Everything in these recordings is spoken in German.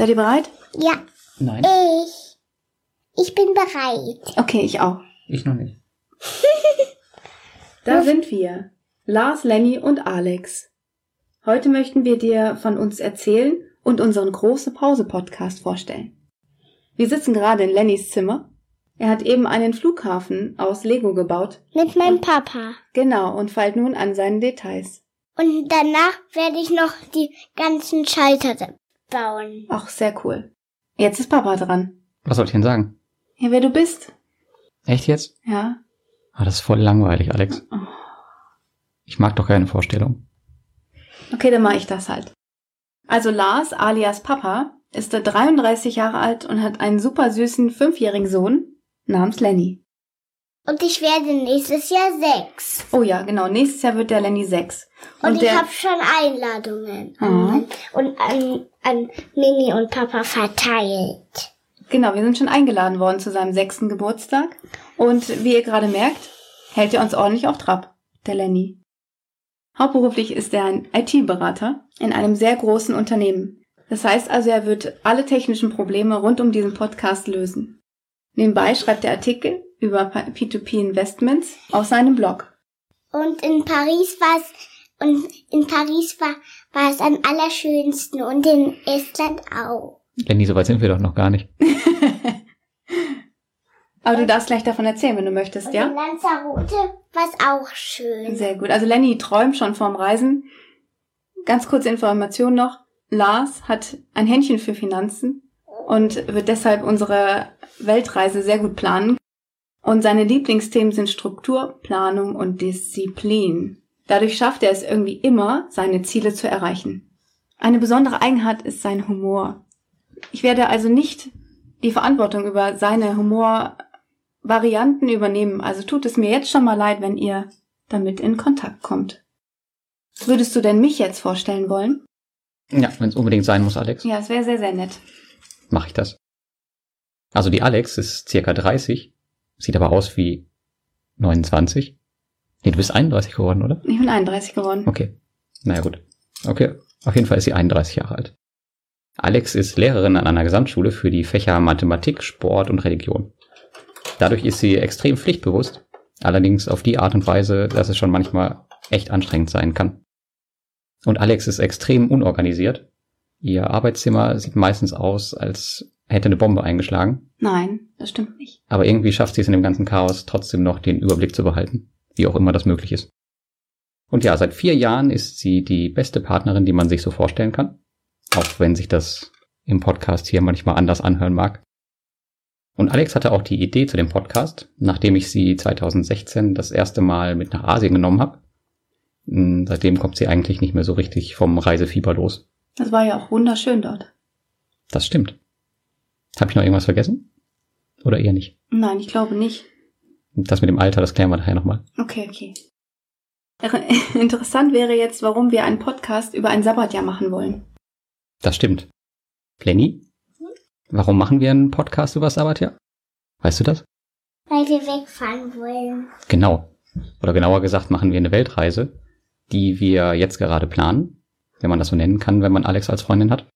Seid ihr bereit? Ja, Nein, ich. Ich bin bereit. Okay, ich auch. ich noch nicht. Da sind wir. Lars, Lenny und Alex. Heute möchten wir dir von uns erzählen und unseren große Pause Podcast vorstellen. Wir sitzen gerade in Lennys Zimmer. Er hat eben einen Flughafen aus Lego gebaut. Mit meinem Papa. Genau, und feilt nun an seinen Details. Und danach werde ich noch die ganzen Schalter bauen. Ach, sehr cool. Jetzt ist Papa dran. Was soll ich denn sagen? Ja, wer du bist. Echt jetzt? Ja. Ah, das ist voll langweilig, Alex. Ich mag doch keine Vorstellung. Okay, dann mache ich das halt. Also Lars, alias Papa, ist 33 Jahre alt und hat einen super süßen fünfjährigen Sohn namens Lenny. Und ich werde nächstes Jahr sechs. Oh ja, genau. Nächstes Jahr wird der Lenny sechs. Und, ich der, habe schon Einladungen Mhm. und an, an Mini und Papa verteilt. genau, wir sind schon eingeladen worden zu seinem sechsten Geburtstag. Und wie ihr gerade merkt, hält er uns ordentlich auf Trab, der Lenny. Hauptberuflich ist er ein IT-Berater in einem sehr großen Unternehmen. Das heißt also, er wird alle technischen Probleme rund um diesen Podcast lösen. Nebenbei schreibt er Artikel über P2P Investments auf seinem Blog. Und in Paris war es und in Paris war, war es am allerschönsten und in Estland auch. Lenny, so weit sind wir doch noch gar nicht. Aber du darfst gleich davon erzählen, wenn du möchtest, Und ja? in Lanzarote war es auch schön. Sehr gut. Also Lenny träumt schon vorm Reisen. Ganz kurze Information noch. Lars hat ein Händchen für Finanzen und wird deshalb unsere Weltreise sehr gut planen. Und seine Lieblingsthemen sind Struktur, Planung und Disziplin. Dadurch schafft er es irgendwie immer, seine Ziele zu erreichen. Eine besondere Eigenheit ist sein Humor. Ich werde also nicht die Verantwortung über seine Humorvarianten übernehmen. Also tut es mir jetzt schon mal leid, wenn ihr damit in Kontakt kommt. Würdest du denn mich jetzt vorstellen wollen? Ja, wenn es unbedingt sein muss, Alex, Ja, es wäre sehr, sehr nett. mache ich das. Also die Alex ist circa 30, sieht aber aus wie 29. Nee, du bist 31 geworden, oder? Ich bin 31 geworden. Okay. Naja, gut. Okay. Auf jeden Fall ist sie 31 Jahre alt. Alex ist Lehrerin an einer Gesamtschule für die Fächer Mathematik, Sport und Religion. Dadurch ist sie extrem pflichtbewusst, allerdings auf die Art und Weise, dass es schon manchmal echt anstrengend sein kann. Und Alex ist extrem unorganisiert. Ihr Arbeitszimmer sieht meistens aus, als hätte eine Bombe eingeschlagen, Nein, das stimmt nicht. aber irgendwie schafft sie es in dem ganzen Chaos trotzdem noch den Überblick zu behalten, wie auch immer das möglich ist. Und ja, seit vier Jahren ist sie die beste Partnerin, die man sich so vorstellen kann. Auch wenn sich das im Podcast hier manchmal anders anhören mag. Und Alex hatte auch die Idee zu dem Podcast, nachdem ich sie 2016 das erste Mal mit nach Asien genommen habe. Hm, Seitdem kommt sie eigentlich nicht mehr so richtig vom Reisefieber los. Das war ja auch wunderschön dort. Das stimmt. Habe ich noch irgendwas vergessen? Oder eher nicht? Nein, ich glaube nicht. Das mit dem Alter, das klären wir nachher nochmal. Okay, okay. Interessant wäre jetzt, warum wir einen Podcast über ein Sabbatjahr machen wollen. Das stimmt. Lenny, warum machen wir einen Podcast über Sabbatjahr? Weißt du das? Weil wir wegfahren wollen. Genau. Oder genauer gesagt machen wir eine Weltreise, die wir jetzt gerade planen, wenn man das so nennen kann, wenn man Alex als Freundin hat.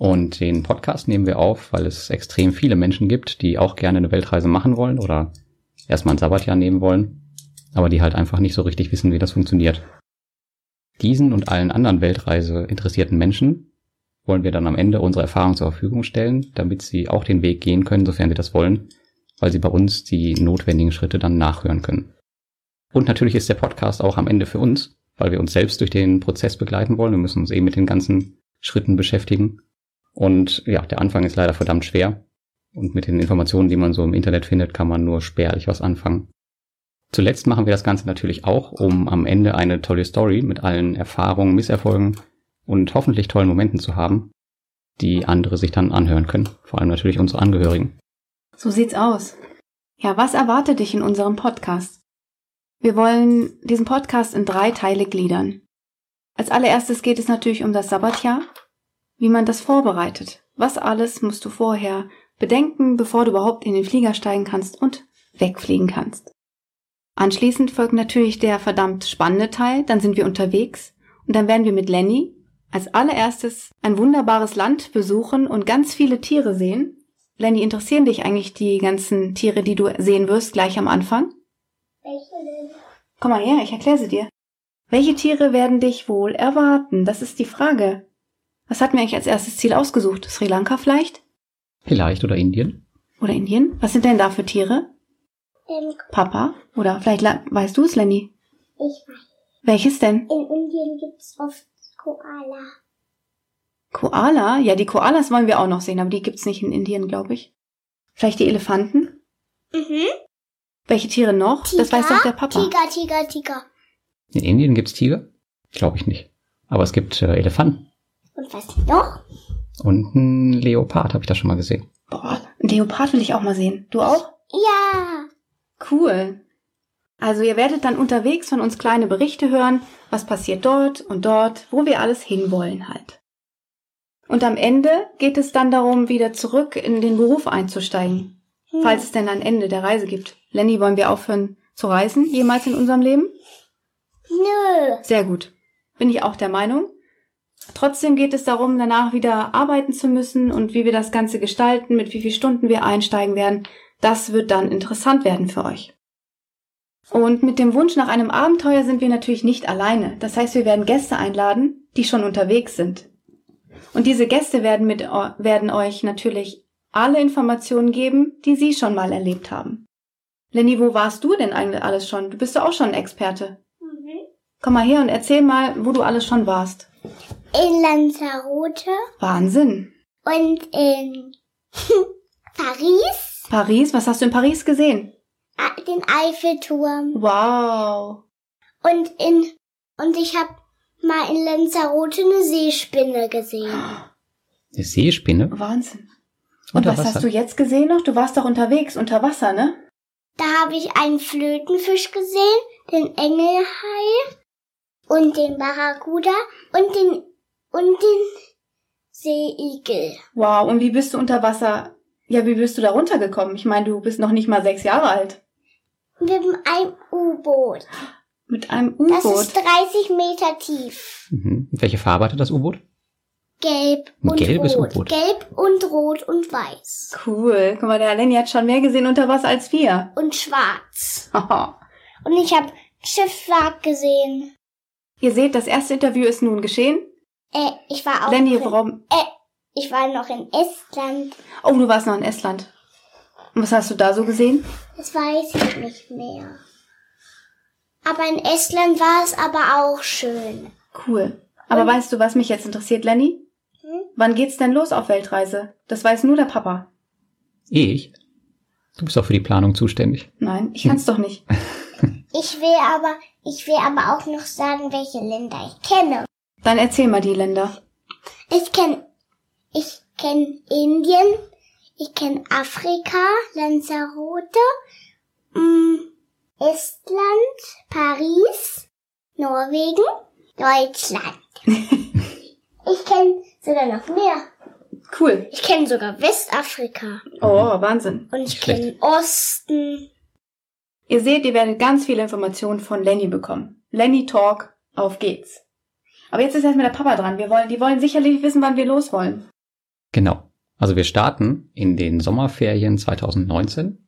Und den Podcast nehmen wir auf, weil es extrem viele Menschen gibt, die auch gerne eine Weltreise machen wollen oder erstmal ein Sabbatjahr nehmen wollen, aber die halt einfach nicht so richtig wissen, wie das funktioniert. Diesen und allen anderen Weltreise interessierten Menschen wollen wir dann am Ende unsere Erfahrung zur Verfügung stellen, damit sie auch den Weg gehen können, sofern sie das wollen, weil sie bei uns die notwendigen Schritte dann nachhören können. Und natürlich ist der Podcast auch am Ende für uns, weil wir uns selbst durch den Prozess begleiten wollen. Wir müssen uns eben mit den ganzen Schritten beschäftigen. Und ja, der Anfang ist leider verdammt schwer. Und mit den Informationen, die man so im Internet findet, kann man nur spärlich was anfangen. Zuletzt machen wir das Ganze natürlich auch, um am Ende eine tolle Story mit allen Erfahrungen, Misserfolgen und hoffentlich tollen Momenten zu haben, die andere sich dann anhören können. Vor allem natürlich unsere Angehörigen. So sieht's aus. Ja, was erwartet dich in unserem Podcast? Wir wollen diesen Podcast in drei Teile gliedern. Als allererstes geht es natürlich um das Sabbatjahr, wie man das vorbereitet. Was alles musst du vorher bedenken, bevor du überhaupt in den Flieger steigen kannst und wegfliegen kannst. Anschließend folgt natürlich der verdammt spannende Teil, dann sind wir unterwegs und dann werden wir mit Lenny als allererstes ein wunderbares Land besuchen und ganz viele Tiere sehen. Lenny, interessieren dich eigentlich die ganzen Tiere, die du sehen wirst, gleich am Anfang? Welche denn? Komm mal her, ich erkläre sie dir. Welche Tiere werden dich wohl erwarten? Das ist die Frage. Was hatten wir eigentlich als erstes Ziel ausgesucht? Sri Lanka vielleicht? Vielleicht oder Indien? Oder Indien? Was sind denn da für Tiere? Ähm, Papa? Oder vielleicht weißt du es, Lenny? ich weiß. Welches denn? In Indien gibt's oft Koala. Koala? Ja, die Koalas wollen wir auch noch sehen, aber die gibt's nicht in Indien, glaube ich. Vielleicht die Elefanten? Mhm. Welche Tiere noch? Tiger? Das weiß doch der Papa. Tiger, Tiger, Tiger. In Indien gibt's Tiger? Glaube ich nicht. Aber es gibt äh, Elefanten. Und was noch? Und ein Leopard habe ich da schon mal gesehen. Boah, ein Leopard will ich auch mal sehen. Du auch? Ja. Cool. Also ihr werdet dann unterwegs von uns kleine Berichte hören, was passiert dort und dort, wo wir alles hinwollen halt. Und am Ende geht es dann darum, wieder zurück in den Beruf einzusteigen, Hm. falls es denn ein Ende der Reise gibt. Lenny, wollen wir aufhören zu reisen, jemals in unserem Leben? Nö. Sehr gut. Bin ich auch der Meinung. Trotzdem geht es darum, danach wieder arbeiten zu müssen und wie wir das Ganze gestalten, mit wie vielen Stunden wir einsteigen werden. Das wird dann interessant werden für euch. Und mit dem Wunsch nach einem Abenteuer sind wir natürlich nicht alleine. Das heißt, wir werden Gäste einladen, die schon unterwegs sind. Und diese Gäste werden, mit, eu- werden euch natürlich alle Informationen geben, die sie schon mal erlebt haben. Lenny, wo warst du denn eigentlich alles schon? Du bist ja auch schon ein Experte. Mhm. Komm mal her und erzähl mal, wo du alles schon warst. In Lanzarote Wahnsinn. und in Paris. Paris, was hast du in Paris gesehen? Den Eiffelturm. Wow. Und in und ich habe mal in Lanzarote eine Seespinne gesehen. Eine Seespinne? Wahnsinn. Und Unter was Wasser. hast du jetzt gesehen noch? Du warst doch unterwegs, unter Wasser, ne? Da habe ich einen Flötenfisch gesehen, den Engelhai und den Barracuda und den und den Seeigel. Wow, und wie bist du unter Wasser? Ja, wie bist du da runtergekommen? Ich meine, du bist noch nicht mal sechs Jahre alt. Mit einem U-Boot. Mit einem Das U-Boot. ist 30 Meter tief. Mhm. Und welche Farbe hatte das U-Boot? Gelb und gelbes rot. U-Boot. Gelb und rot und weiß. Cool. Guck mal, der Lenny hat schon mehr gesehen unter Wasser als wir. Und schwarz. Haha. Und ich habe Schiffswrack gesehen. Ihr seht, das erste Interview ist nun geschehen. Äh, ich war auch Lenny, warum? äh, ich war noch in Estland. Oh, du warst noch in Estland. Und was hast du da so gesehen? Das weiß ich nicht mehr. Aber in Estland war es aber auch schön. Cool. Aber weißt du, was mich jetzt interessiert, Lenny? Hm? Wann geht's denn los auf Weltreise? Das weiß nur der Papa. Ich? Du bist doch für die Planung zuständig. Nein, ich kann's doch nicht. Ich will aber, ich will aber auch noch sagen, welche Länder ich kenne. Dann erzähl mal die Länder. Ich kenn, ich kenn Indien, ich kenn Afrika, Lanzarote, mm, Estland, Paris, Norwegen, Deutschland. ich kenn sogar noch mehr. Cool. Ich kenne sogar Westafrika Oh, Wahnsinn. und ich kenne Osten. Ihr seht, ihr werdet ganz viele Informationen von Lenny bekommen. Lenny Talk, auf geht's. Aber jetzt ist erstmal der Papa dran. Wir wollen, die wollen sicherlich wissen, wann wir los wollen. Genau. Also wir starten in den Sommerferien 2019.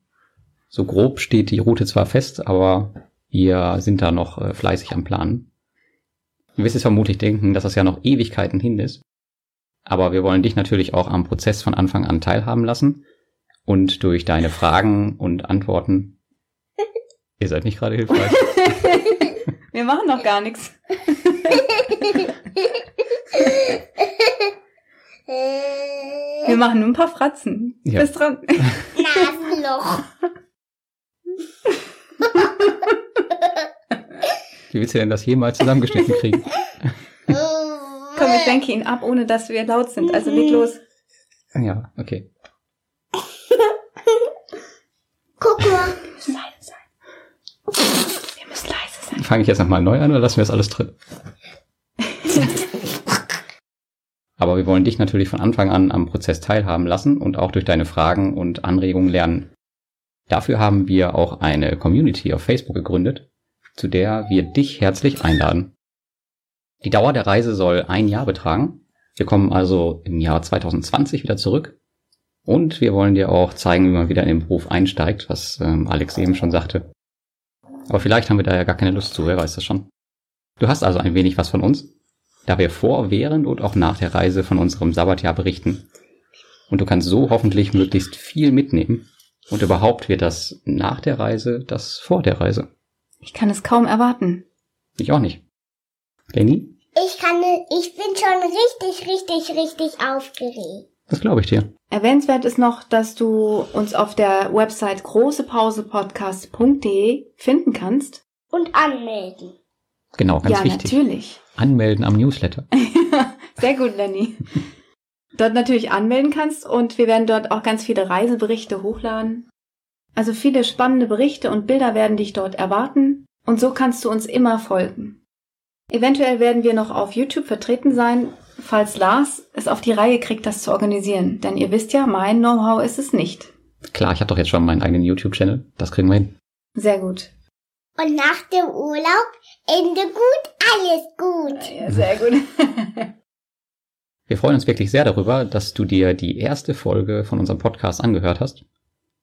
So grob steht die Route zwar fest, aber wir sind da noch äh, fleißig am Planen. Du wirst jetzt vermutlich denken, dass das ja noch Ewigkeiten hin ist. Aber wir wollen dich natürlich auch am Prozess von Anfang an teilhaben lassen und durch deine Fragen und Antworten. Ihr seid nicht gerade hilfreich. Wir machen noch gar nichts. Wir machen nur ein paar Fratzen. Ja. Bist dran. Nasenloch. Wie willst du denn das jemals zusammengeschnitten kriegen? Komm, ich lenke ihn ab, ohne dass wir laut sind. Also leg los. Ja, okay. Guck mal. Wir müssen leise sein. Wir müssen leise sein. Fange ich jetzt nochmal neu an oder lassen wir das alles drin? Aber wir wollen dich natürlich von Anfang an am Prozess teilhaben lassen und auch durch deine Fragen und Anregungen lernen. Dafür haben wir auch eine Community auf Facebook gegründet, zu der wir dich herzlich einladen. Die Dauer der Reise soll ein Jahr betragen. Wir kommen also im Jahr 2020 wieder zurück. Und wir wollen dir auch zeigen, wie man wieder in den Beruf einsteigt, was ähm, Alex eben schon sagte. Aber vielleicht haben wir da ja gar keine Lust zu, wer weiß das schon. Du hast also ein wenig was von uns, da wir vor, während und auch nach der Reise von unserem Sabbatjahr berichten. Und du kannst so hoffentlich möglichst viel mitnehmen. Und überhaupt wird das nach der Reise das vor der Reise. Ich kann es kaum erwarten. Ich auch nicht. Lenny, Ich kann, ich bin schon richtig, richtig, richtig aufgeregt. das glaube ich dir. Erwähnenswert ist noch, dass du uns auf der Website großepausepodcast.de finden kannst. Und anmelden. Genau, ganz ja, wichtig. natürlich. Anmelden am Newsletter. Sehr gut, Lenny. Dort natürlich anmelden kannst und wir werden dort auch ganz viele Reiseberichte hochladen. Also viele spannende Berichte und Bilder werden dich dort erwarten und so kannst du uns immer folgen. Eventuell werden wir noch auf YouTube vertreten sein, falls Lars es auf die Reihe kriegt, das zu organisieren. Denn ihr wisst ja, mein Know-how ist es nicht. Klar, ich habe doch jetzt schon meinen eigenen YouTube-Channel. Das kriegen wir hin. Sehr gut. Und nach dem Urlaub, Ende gut, alles gut. Ja, sehr gut. Wir freuen uns wirklich sehr darüber, dass du dir die erste Folge von unserem Podcast angehört hast.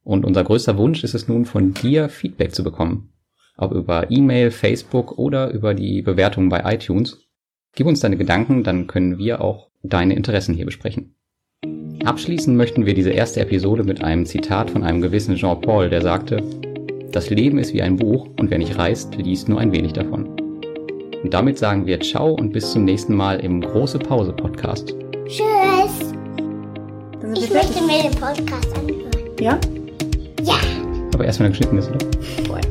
Und unser größter Wunsch ist es nun, von dir Feedback zu bekommen. Ob über E-Mail, Facebook oder über die Bewertung bei iTunes. Gib uns deine Gedanken, dann können wir auch deine Interessen hier besprechen. Abschließen möchten wir diese erste Episode mit einem Zitat von einem gewissen Jean-Paul, der sagte, das Leben ist wie ein Buch und wer nicht reist, liest nur ein wenig davon. Und damit sagen wir Ciao und bis zum nächsten Mal im Große Pause Podcast. Tschüss. Ich möchte mir den Podcast anhören. Ja? Ja. Aber erst wenn er geschnitten ist, oder? Vorher.